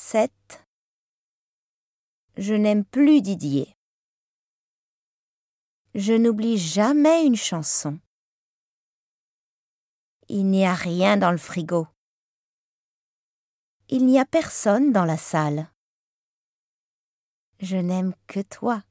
7. Je n'aime plus Didier. Je n'oublie jamais une chanson. Il n'y a rien dans le frigo. Il n'y a personne dans la salle. Je n'aime que toi.